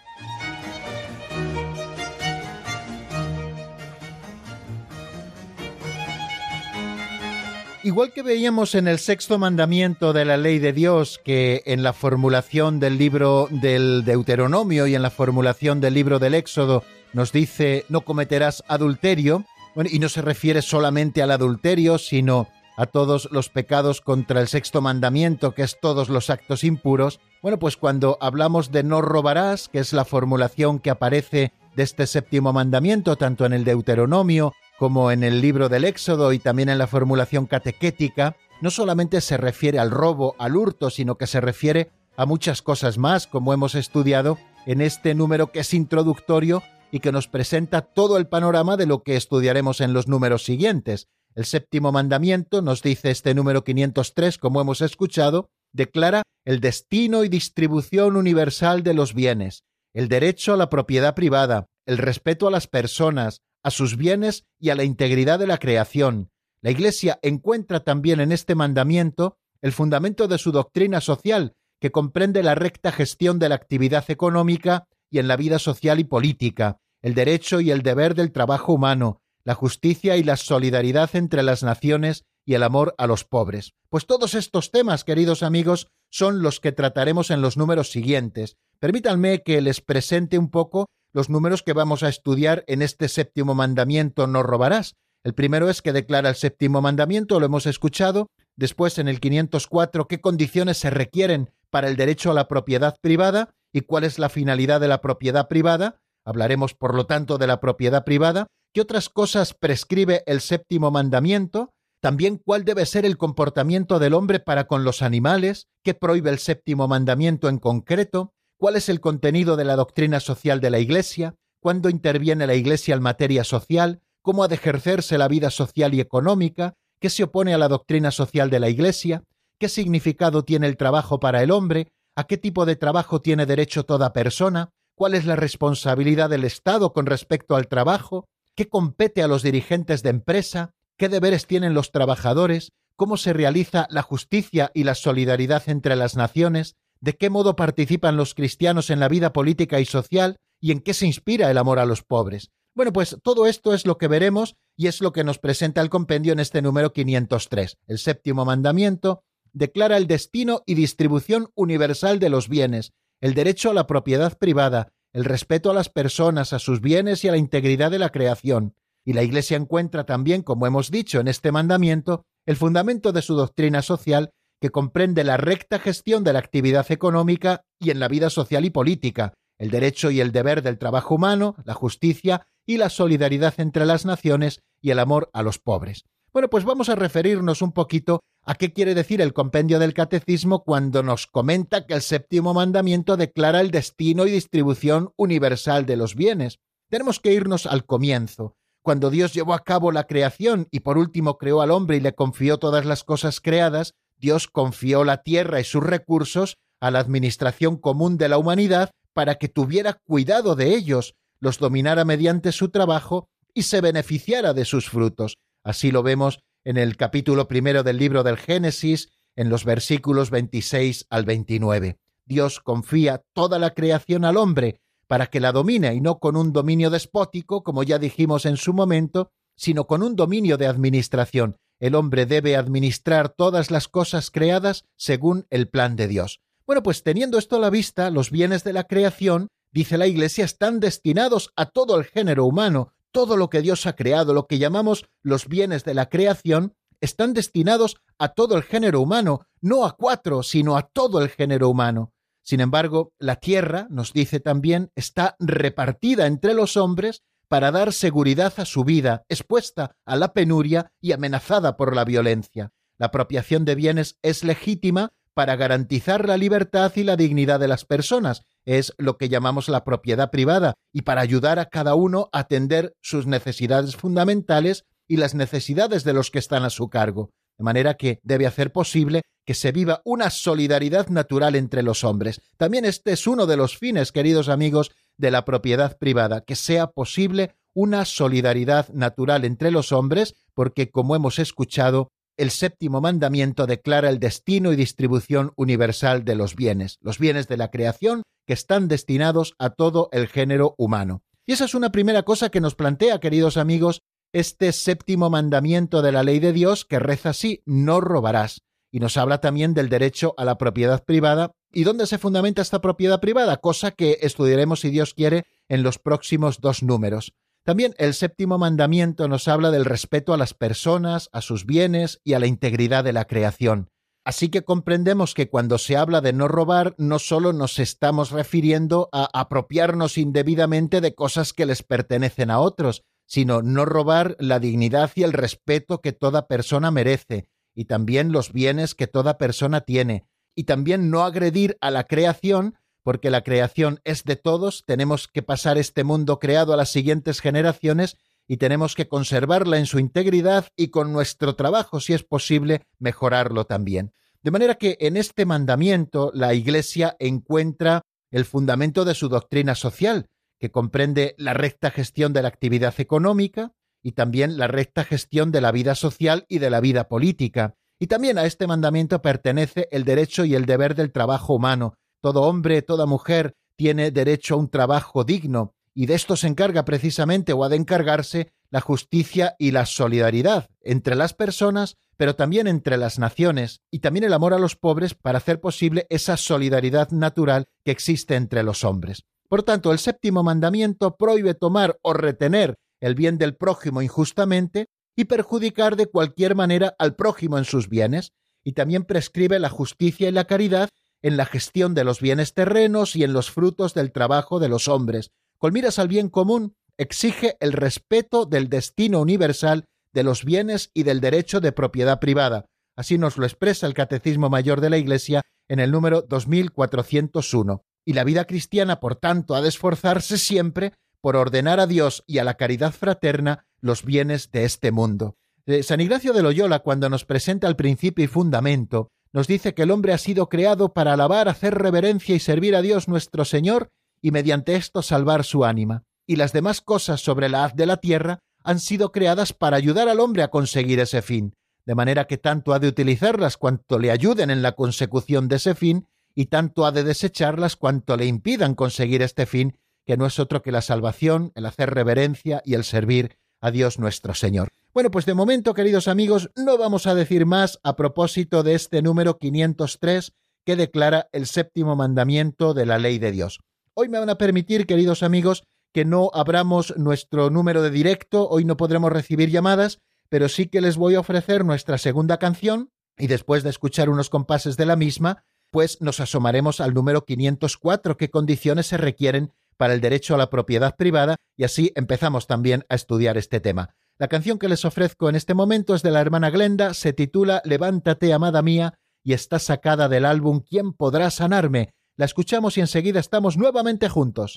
Igual que veíamos en el sexto mandamiento de la ley de Dios que en la formulación del libro del Deuteronomio y en la formulación del libro del Éxodo nos dice no cometerás adulterio, y no se refiere solamente al adulterio, sino a todos los pecados contra el sexto mandamiento, que es todos los actos impuros, bueno, pues cuando hablamos de no robarás, que es la formulación que aparece de este séptimo mandamiento, tanto en el Deuteronomio como en el libro del Éxodo y también en la formulación catequética, no solamente se refiere al robo, al hurto, sino que se refiere a muchas cosas más, como hemos estudiado en este número que es introductorio y que nos presenta todo el panorama de lo que estudiaremos en los números siguientes. El séptimo mandamiento, nos dice este número 503, como hemos escuchado, declara el destino y distribución universal de los bienes, el derecho a la propiedad privada, el respeto a las personas, a sus bienes y a la integridad de la creación. La Iglesia encuentra también en este mandamiento el fundamento de su doctrina social, que comprende la recta gestión de la actividad económica y en la vida social y política, el derecho y el deber del trabajo humano, la justicia y la solidaridad entre las naciones y el amor a los pobres. Pues todos estos temas, queridos amigos, son los que trataremos en los números siguientes. Permítanme que les presente un poco los números que vamos a estudiar en este séptimo mandamiento no robarás. El primero es que declara el séptimo mandamiento, lo hemos escuchado. Después, en el 504, qué condiciones se requieren para el derecho a la propiedad privada y cuál es la finalidad de la propiedad privada. Hablaremos, por lo tanto, de la propiedad privada. ¿Qué otras cosas prescribe el séptimo mandamiento? También cuál debe ser el comportamiento del hombre para con los animales, qué prohíbe el séptimo mandamiento en concreto, cuál es el contenido de la doctrina social de la Iglesia, cuándo interviene la Iglesia en materia social, cómo ha de ejercerse la vida social y económica, qué se opone a la doctrina social de la Iglesia, qué significado tiene el trabajo para el hombre, a qué tipo de trabajo tiene derecho toda persona, cuál es la responsabilidad del Estado con respecto al trabajo, qué compete a los dirigentes de empresa, qué deberes tienen los trabajadores, cómo se realiza la justicia y la solidaridad entre las naciones, de qué modo participan los cristianos en la vida política y social y en qué se inspira el amor a los pobres. Bueno, pues todo esto es lo que veremos y es lo que nos presenta el compendio en este número 503. El séptimo mandamiento declara el destino y distribución universal de los bienes, el derecho a la propiedad privada, el respeto a las personas, a sus bienes y a la integridad de la creación, y la Iglesia encuentra también, como hemos dicho en este mandamiento, el fundamento de su doctrina social que comprende la recta gestión de la actividad económica y en la vida social y política, el derecho y el deber del trabajo humano, la justicia y la solidaridad entre las naciones y el amor a los pobres. Bueno, pues vamos a referirnos un poquito a qué quiere decir el compendio del catecismo cuando nos comenta que el séptimo mandamiento declara el destino y distribución universal de los bienes. Tenemos que irnos al comienzo, cuando Dios llevó a cabo la creación y por último creó al hombre y le confió todas las cosas creadas, Dios confió la tierra y sus recursos a la administración común de la humanidad para que tuviera cuidado de ellos, los dominara mediante su trabajo y se beneficiara de sus frutos. Así lo vemos en el capítulo primero del libro del Génesis, en los versículos 26 al 29. Dios confía toda la creación al hombre para que la domine y no con un dominio despótico, como ya dijimos en su momento, sino con un dominio de administración. El hombre debe administrar todas las cosas creadas según el plan de Dios. Bueno, pues teniendo esto a la vista, los bienes de la creación, dice la Iglesia, están destinados a todo el género humano, todo lo que Dios ha creado, lo que llamamos los bienes de la creación, están destinados a todo el género humano, no a cuatro, sino a todo el género humano. Sin embargo, la tierra, nos dice también, está repartida entre los hombres para dar seguridad a su vida, expuesta a la penuria y amenazada por la violencia. La apropiación de bienes es legítima para garantizar la libertad y la dignidad de las personas, es lo que llamamos la propiedad privada, y para ayudar a cada uno a atender sus necesidades fundamentales y las necesidades de los que están a su cargo de manera que debe hacer posible que se viva una solidaridad natural entre los hombres. También este es uno de los fines, queridos amigos, de la propiedad privada, que sea posible una solidaridad natural entre los hombres, porque, como hemos escuchado, el séptimo mandamiento declara el destino y distribución universal de los bienes, los bienes de la creación que están destinados a todo el género humano. Y esa es una primera cosa que nos plantea, queridos amigos, este séptimo mandamiento de la ley de Dios que reza así, no robarás. Y nos habla también del derecho a la propiedad privada. ¿Y dónde se fundamenta esta propiedad privada? Cosa que estudiaremos, si Dios quiere, en los próximos dos números. También el séptimo mandamiento nos habla del respeto a las personas, a sus bienes y a la integridad de la creación. Así que comprendemos que cuando se habla de no robar, no solo nos estamos refiriendo a apropiarnos indebidamente de cosas que les pertenecen a otros, sino no robar la dignidad y el respeto que toda persona merece, y también los bienes que toda persona tiene, y también no agredir a la creación, porque la creación es de todos, tenemos que pasar este mundo creado a las siguientes generaciones y tenemos que conservarla en su integridad y con nuestro trabajo, si es posible, mejorarlo también. De manera que en este mandamiento la Iglesia encuentra el fundamento de su doctrina social, que comprende la recta gestión de la actividad económica y también la recta gestión de la vida social y de la vida política. Y también a este mandamiento pertenece el derecho y el deber del trabajo humano. Todo hombre, toda mujer tiene derecho a un trabajo digno y de esto se encarga precisamente o ha de encargarse la justicia y la solidaridad entre las personas, pero también entre las naciones, y también el amor a los pobres para hacer posible esa solidaridad natural que existe entre los hombres. Por tanto, el séptimo mandamiento prohíbe tomar o retener el bien del prójimo injustamente y perjudicar de cualquier manera al prójimo en sus bienes, y también prescribe la justicia y la caridad en la gestión de los bienes terrenos y en los frutos del trabajo de los hombres, con miras al bien común, exige el respeto del destino universal de los bienes y del derecho de propiedad privada. Así nos lo expresa el Catecismo Mayor de la Iglesia en el número 2401. Y la vida cristiana, por tanto, ha de esforzarse siempre por ordenar a Dios y a la caridad fraterna los bienes de este mundo. Eh, San Ignacio de Loyola, cuando nos presenta el principio y fundamento, nos dice que el hombre ha sido creado para alabar, hacer reverencia y servir a Dios nuestro Señor y mediante esto salvar su ánima. Y las demás cosas sobre la haz de la tierra han sido creadas para ayudar al hombre a conseguir ese fin, de manera que tanto ha de utilizarlas cuanto le ayuden en la consecución de ese fin, y tanto ha de desecharlas cuanto le impidan conseguir este fin, que no es otro que la salvación, el hacer reverencia y el servir a Dios nuestro Señor. Bueno, pues de momento, queridos amigos, no vamos a decir más a propósito de este número 503 que declara el séptimo mandamiento de la ley de Dios. Hoy me van a permitir, queridos amigos, que no abramos nuestro número de directo, hoy no podremos recibir llamadas, pero sí que les voy a ofrecer nuestra segunda canción y después de escuchar unos compases de la misma, pues nos asomaremos al número 504, qué condiciones se requieren para el derecho a la propiedad privada y así empezamos también a estudiar este tema. La canción que les ofrezco en este momento es de la hermana Glenda, se titula Levántate, amada mía, y está sacada del álbum ¿Quién podrá sanarme? La escuchamos y enseguida estamos nuevamente juntos.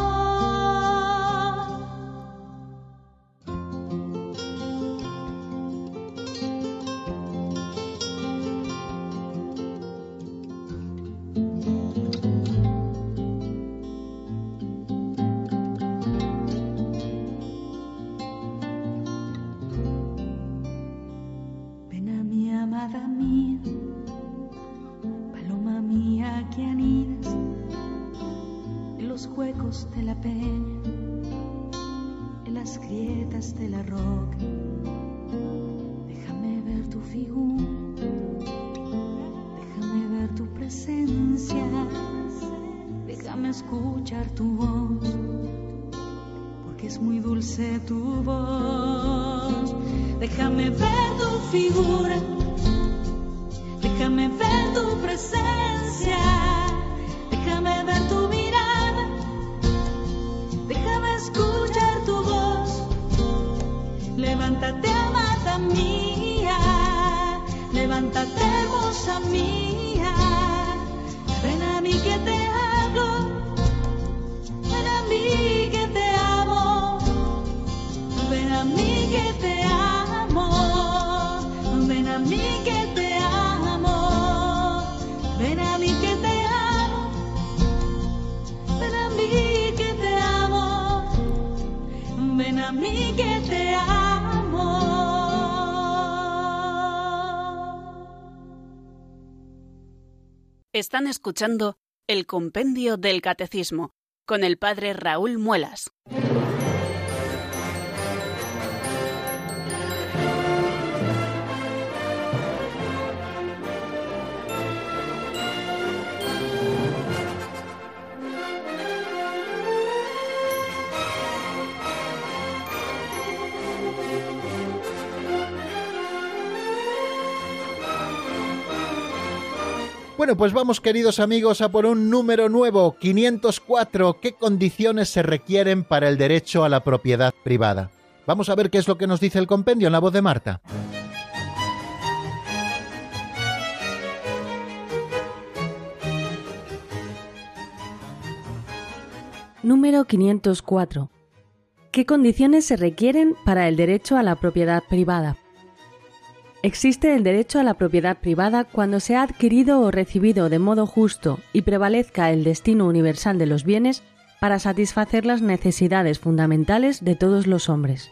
a mí que te amo. Están escuchando el Compendio del Catecismo con el Padre Raúl Muelas. Bueno, pues vamos queridos amigos a por un número nuevo, 504. ¿Qué condiciones se requieren para el derecho a la propiedad privada? Vamos a ver qué es lo que nos dice el compendio en la voz de Marta. Número 504. ¿Qué condiciones se requieren para el derecho a la propiedad privada? Existe el derecho a la propiedad privada cuando se ha adquirido o recibido de modo justo y prevalezca el destino universal de los bienes para satisfacer las necesidades fundamentales de todos los hombres.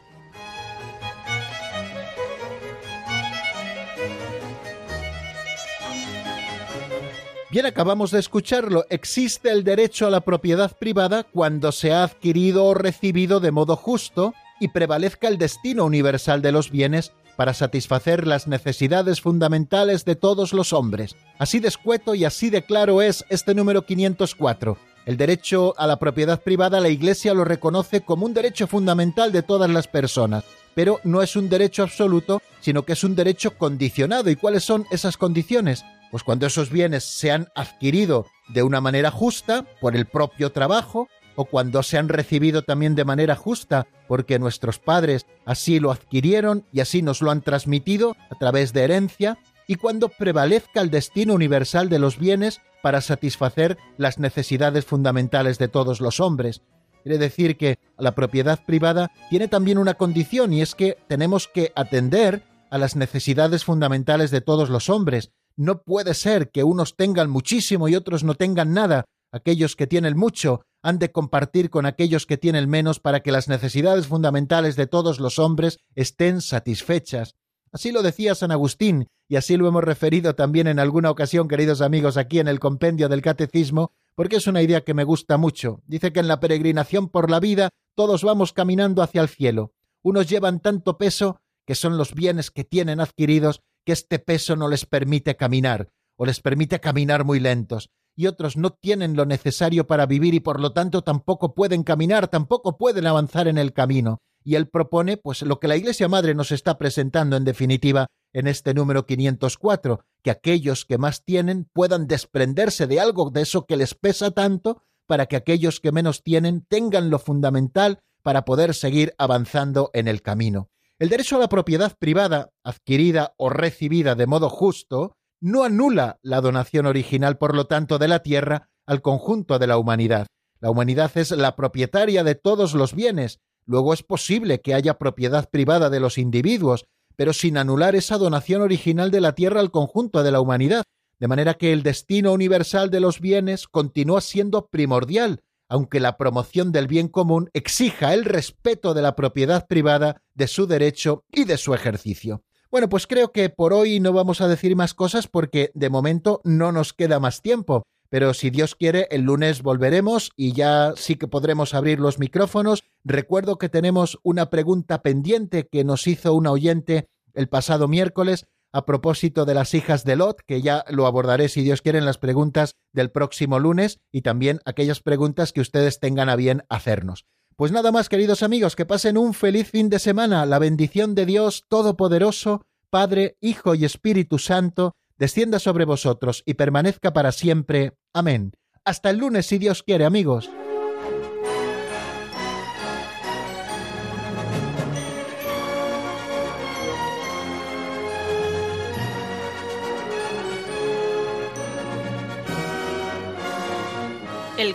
Bien, acabamos de escucharlo. Existe el derecho a la propiedad privada cuando se ha adquirido o recibido de modo justo y prevalezca el destino universal de los bienes para satisfacer las necesidades fundamentales de todos los hombres. Así de escueto y así de claro es este número 504. El derecho a la propiedad privada la Iglesia lo reconoce como un derecho fundamental de todas las personas, pero no es un derecho absoluto, sino que es un derecho condicionado. ¿Y cuáles son esas condiciones? Pues cuando esos bienes se han adquirido de una manera justa, por el propio trabajo, o cuando se han recibido también de manera justa, porque nuestros padres así lo adquirieron y así nos lo han transmitido a través de herencia, y cuando prevalezca el destino universal de los bienes para satisfacer las necesidades fundamentales de todos los hombres. Quiere decir que la propiedad privada tiene también una condición y es que tenemos que atender a las necesidades fundamentales de todos los hombres. No puede ser que unos tengan muchísimo y otros no tengan nada. Aquellos que tienen mucho han de compartir con aquellos que tienen menos para que las necesidades fundamentales de todos los hombres estén satisfechas. Así lo decía San Agustín, y así lo hemos referido también en alguna ocasión, queridos amigos, aquí en el compendio del Catecismo, porque es una idea que me gusta mucho. Dice que en la peregrinación por la vida todos vamos caminando hacia el cielo. Unos llevan tanto peso que son los bienes que tienen adquiridos que este peso no les permite caminar, o les permite caminar muy lentos y otros no tienen lo necesario para vivir y por lo tanto tampoco pueden caminar, tampoco pueden avanzar en el camino. Y él propone, pues, lo que la Iglesia Madre nos está presentando en definitiva en este número 504, que aquellos que más tienen puedan desprenderse de algo de eso que les pesa tanto, para que aquellos que menos tienen tengan lo fundamental para poder seguir avanzando en el camino. El derecho a la propiedad privada, adquirida o recibida de modo justo, no anula la donación original, por lo tanto, de la tierra al conjunto de la humanidad. La humanidad es la propietaria de todos los bienes, luego es posible que haya propiedad privada de los individuos, pero sin anular esa donación original de la tierra al conjunto de la humanidad, de manera que el destino universal de los bienes continúa siendo primordial, aunque la promoción del bien común exija el respeto de la propiedad privada, de su derecho y de su ejercicio. Bueno, pues creo que por hoy no vamos a decir más cosas porque de momento no nos queda más tiempo. Pero si Dios quiere, el lunes volveremos y ya sí que podremos abrir los micrófonos. Recuerdo que tenemos una pregunta pendiente que nos hizo una oyente el pasado miércoles a propósito de las hijas de Lot, que ya lo abordaré si Dios quiere en las preguntas del próximo lunes y también aquellas preguntas que ustedes tengan a bien hacernos. Pues nada más, queridos amigos, que pasen un feliz fin de semana. La bendición de Dios Todopoderoso, Padre, Hijo y Espíritu Santo, descienda sobre vosotros y permanezca para siempre. Amén. Hasta el lunes, si Dios quiere, amigos.